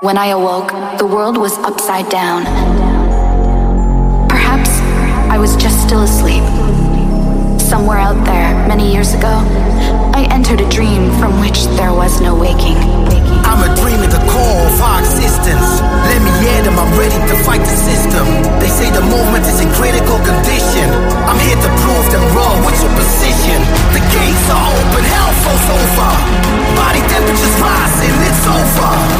When I awoke, the world was upside down. Perhaps I was just still asleep. Somewhere out there, many years ago, I entered a dream from which there was no waking. I'm a dream the core of our existence. Let me hear them, I'm ready to fight the system. They say the movement is in critical condition. I'm here to prove them wrong. What's your position? The gates are open, hell falls over. Body temperatures rising, it's over.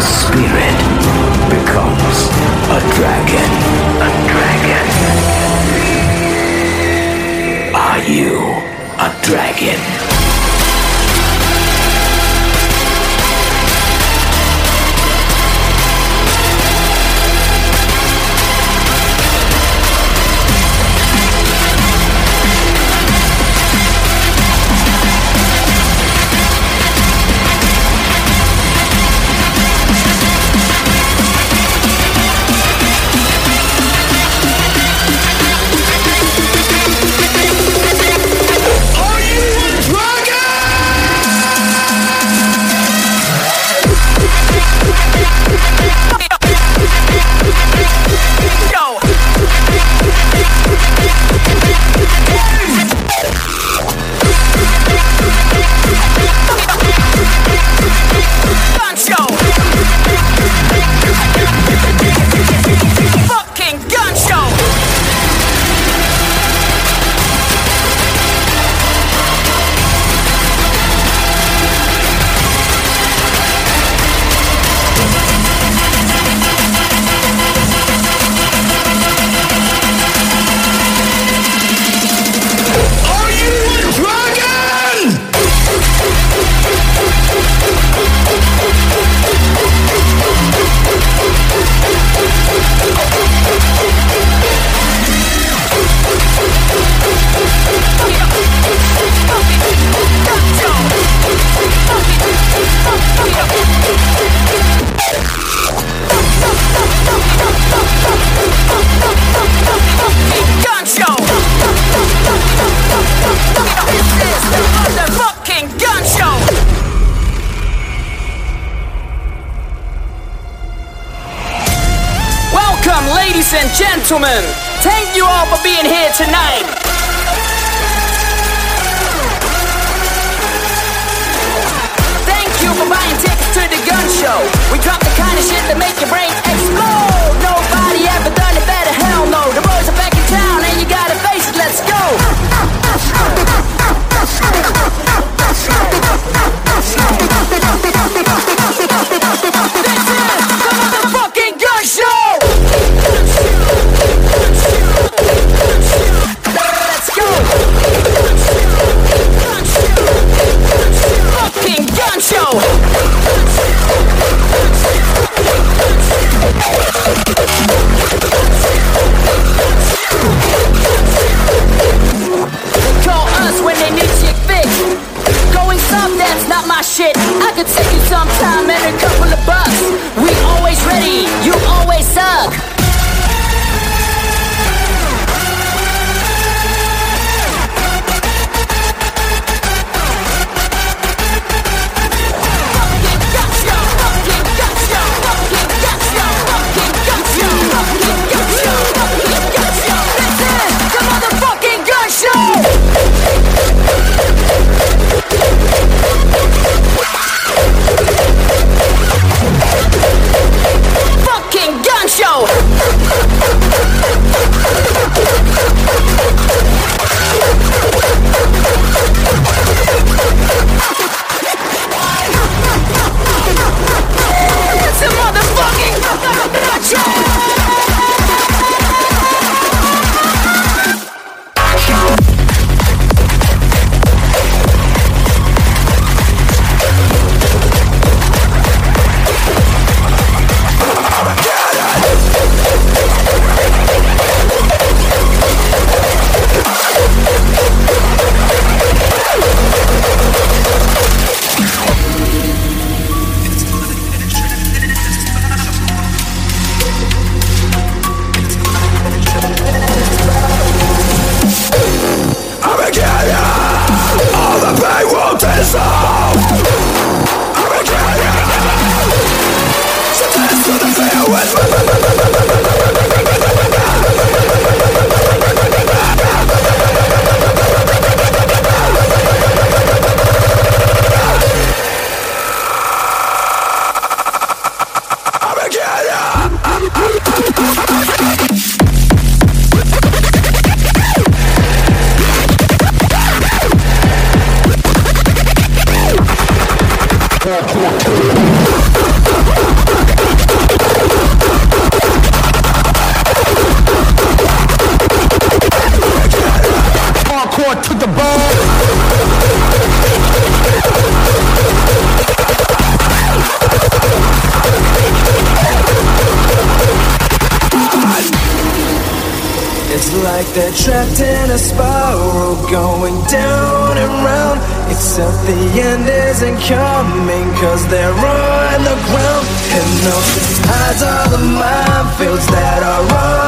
the spirit becomes a dragon. A dragon. Are you a dragon? Gentlemen, thank you all for being here tonight. Thank you for buying tickets to the gun show. We drop the kind of shit that make your brain explode. Nobody ever done it better, hell no. The boys are back in town and you gotta face it, let's go. sometime and a couple of bucks. We always ready. You Those eyes are the minefields that are all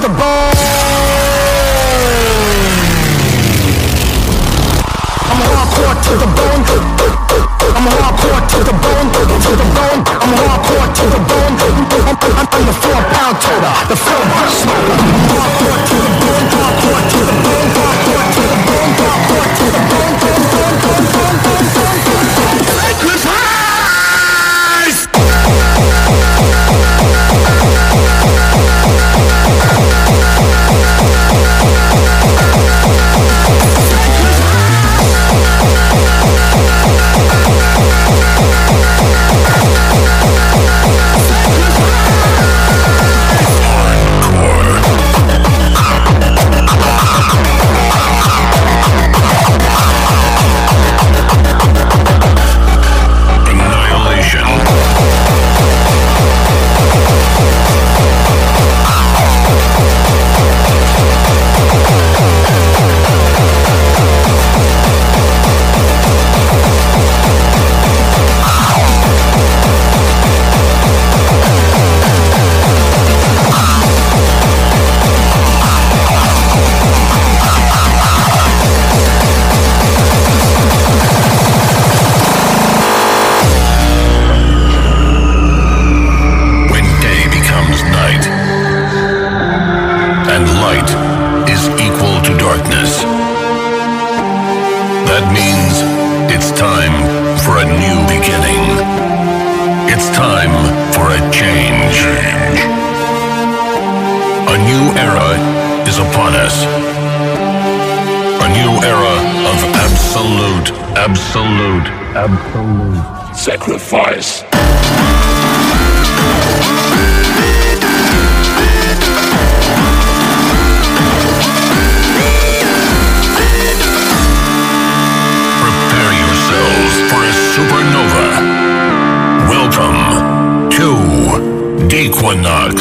the ball. I'm hardcore to the bone. I'm hardcore to the bone. To the bone. I'm hardcore to the bone. I'm, I'm, I'm the four pound toter, the four pound smoker. Hardcore to the bone. Us. A new era of absolute, absolute, absolute sacrifice. Prepare yourselves for a supernova. Welcome to Dequinox.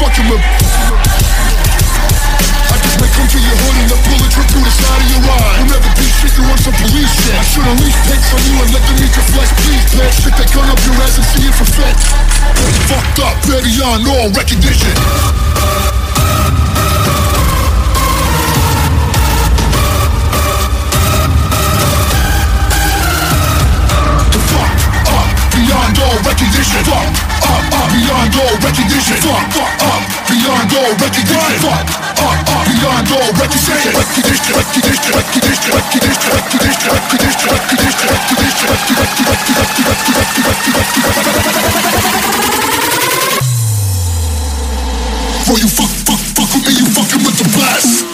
Fucking with. I just may come to your hood and let bullet trip through the side of your eye. You'll never be shit, you want some police shit. I should least take from you and let them eat your flesh, please, bitch. Stick that gun up your ass and see it for fit. Fucked up, very beyond all recognition. Beyond all recognition. Fuck beyond all recognition. Fuck up, beyond all recognition. Fuck up, up, beyond all recognition. Recognition, recognition, recognition, recognition, recognition, recognition, recognition, recognition, Bro, you fuck, fuck, fuck with me, you fucking with the best.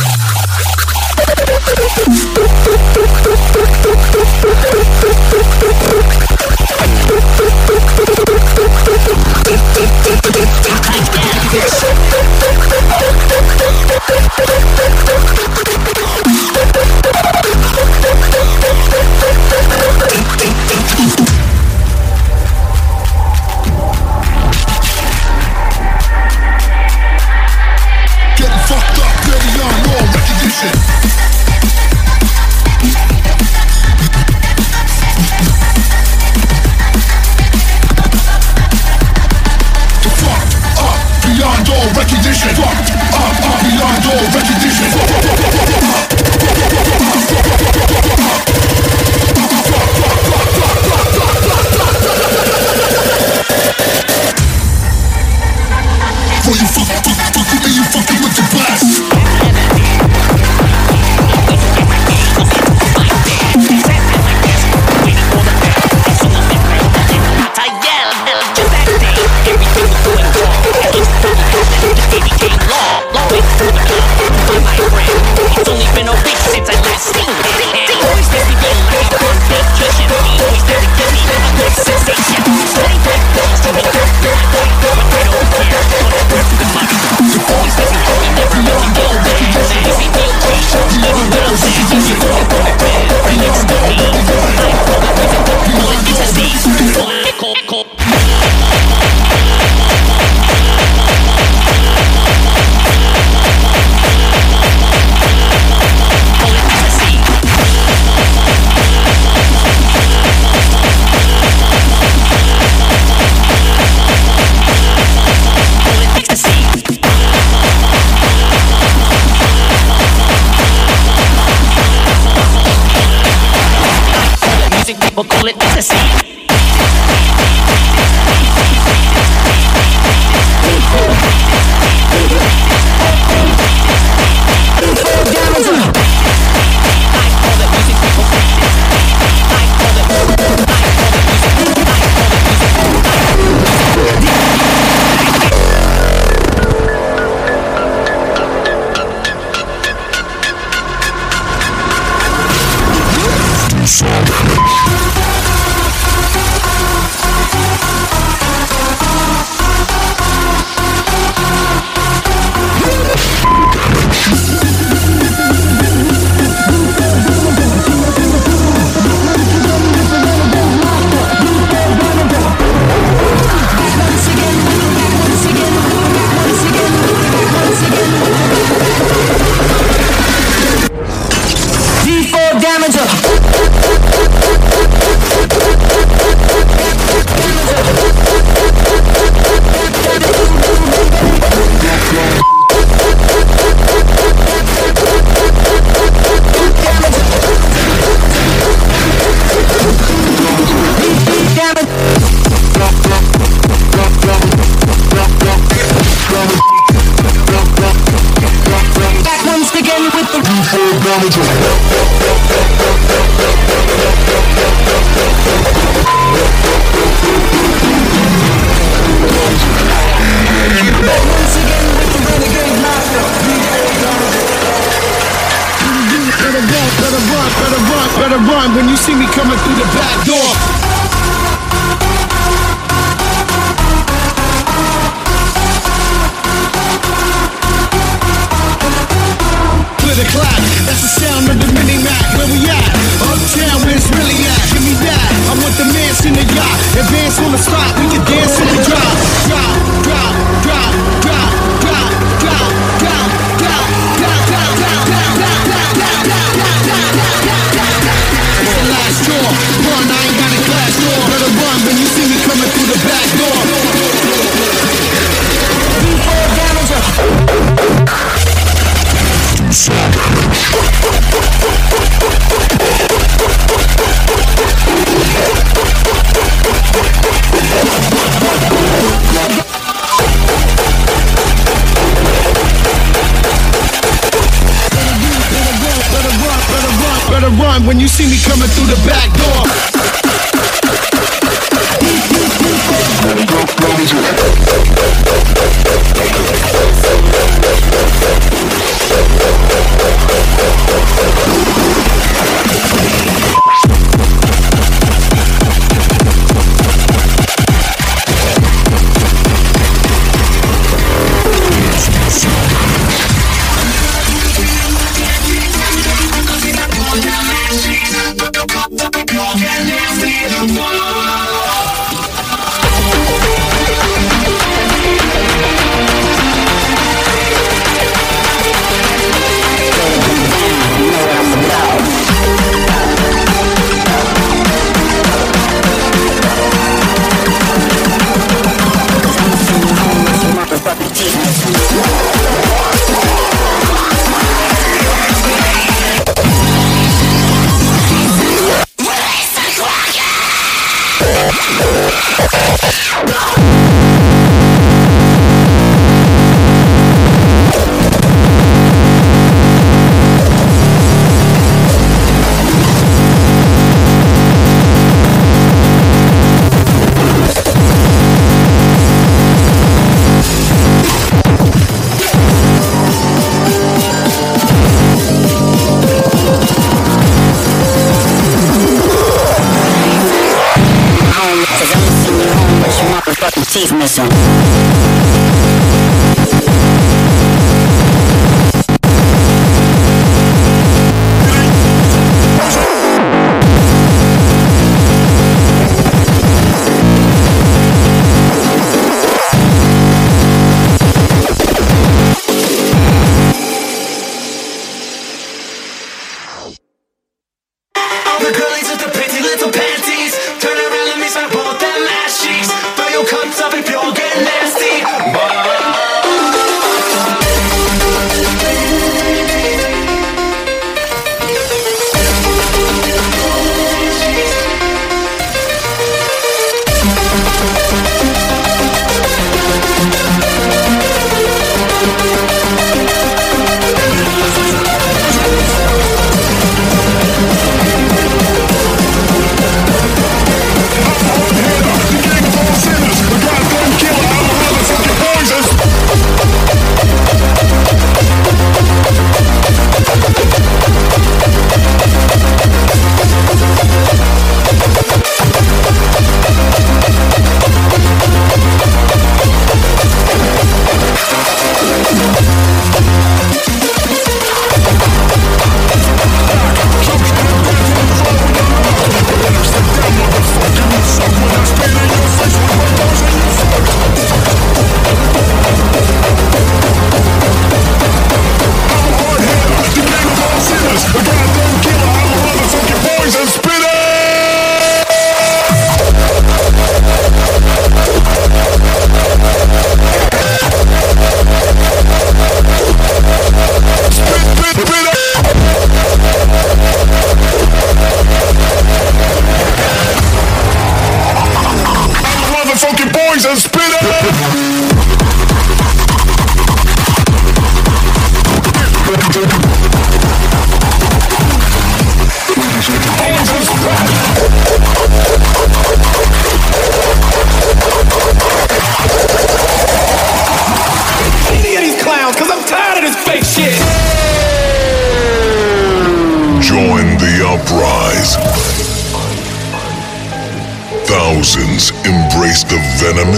gotta run when you see me coming through the back door.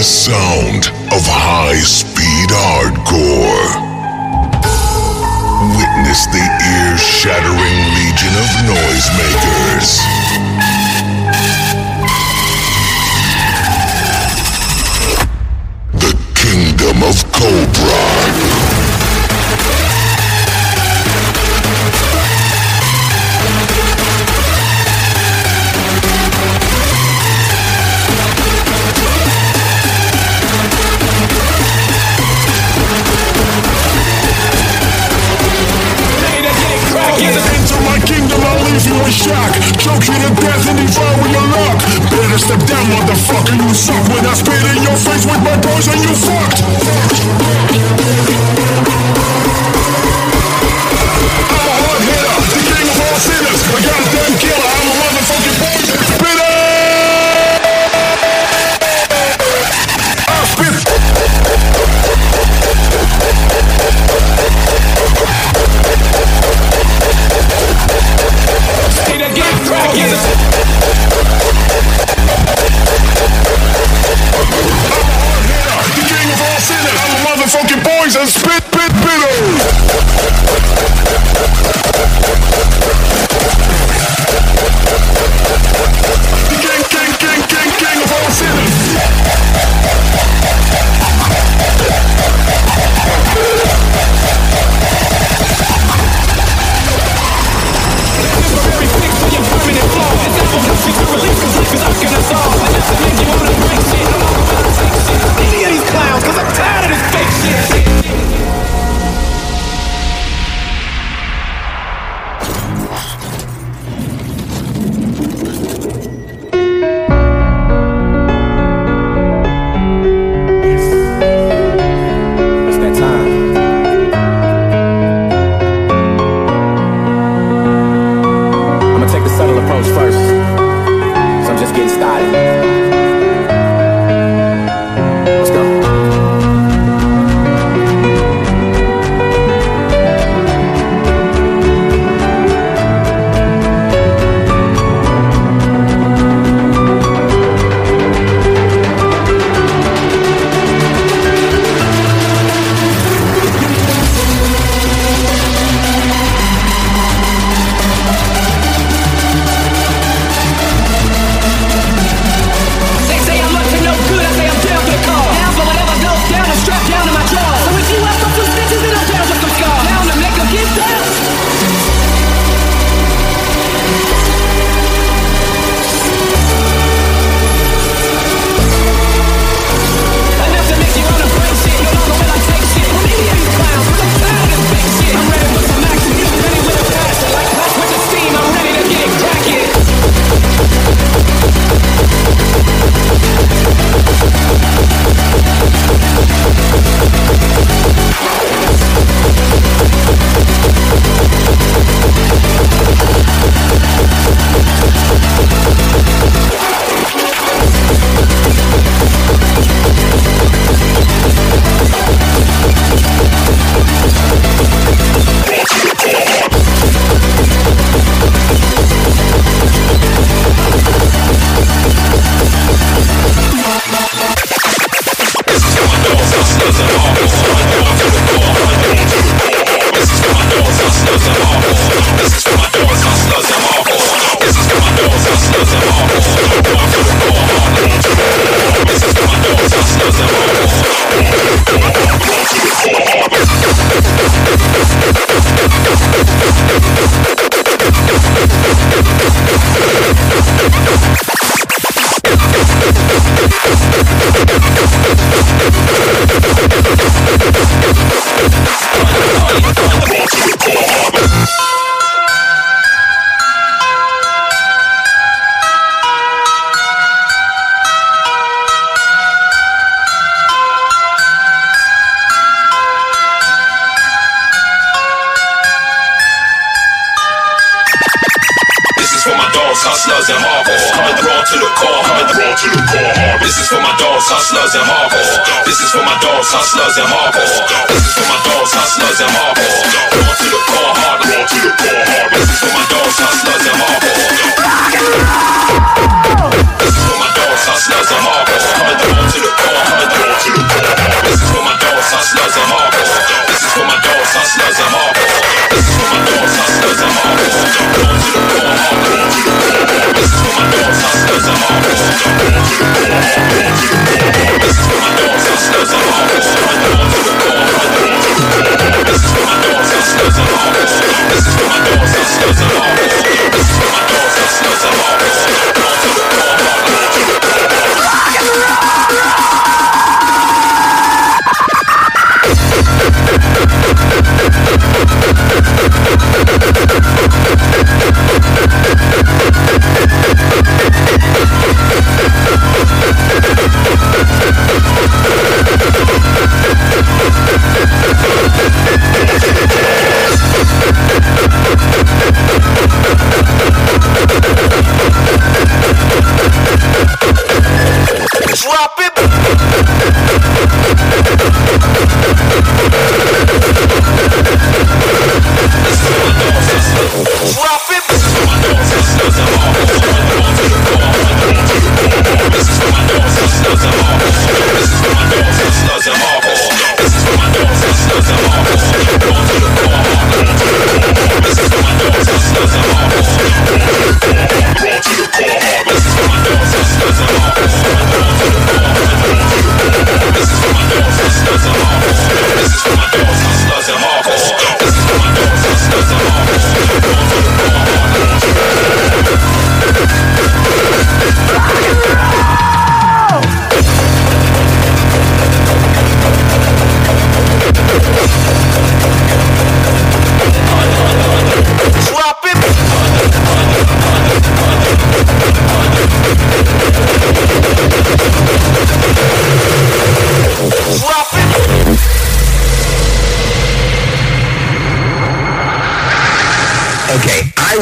Sound of high-speed hardcore.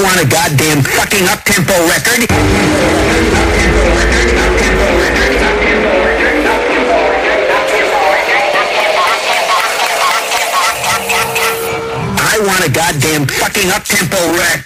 want a goddamn fucking up-tempo record. I want a goddamn fucking up-tempo record.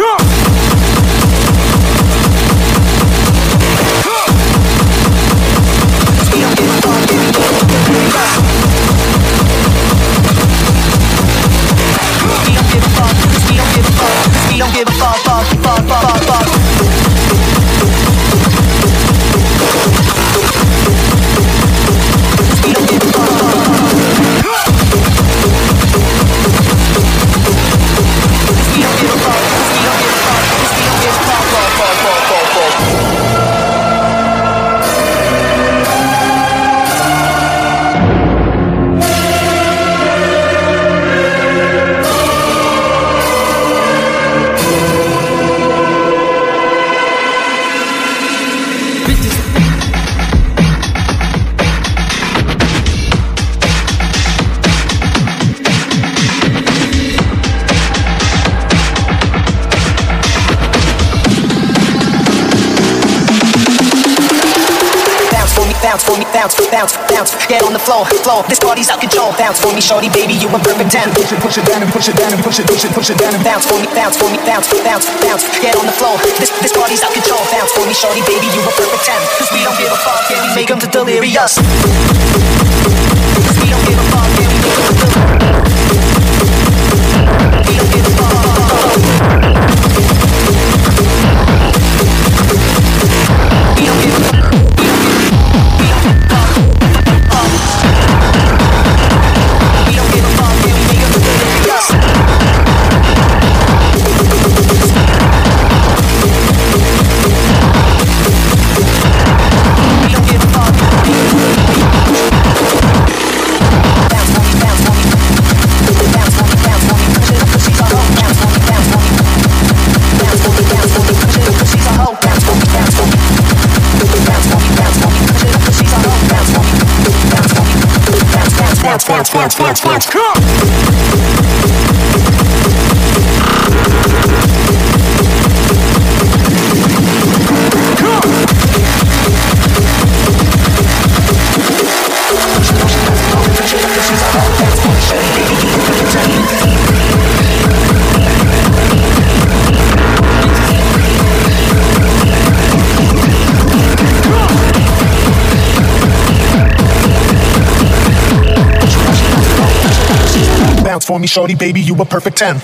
bounce bounce, bounce. Get on the floor, floor. This party's out control. Bounce for me, shorty, baby, you a perfect ten. Push it, push it down and push it down and push it, push it, push it down and bounce for me, bounce for me, bounce, bounce, bounce. Get on the floor. This this party's out control. Bounce for me, shorty, baby, you a perfect ten. Cause we don't give a fuck, yeah, we make 'em to delirious. Cause we don't give a fuck, yeah, we make 'em to delirious. Bounce, bounce. Come! For me, shorty, baby, you a perfect 10.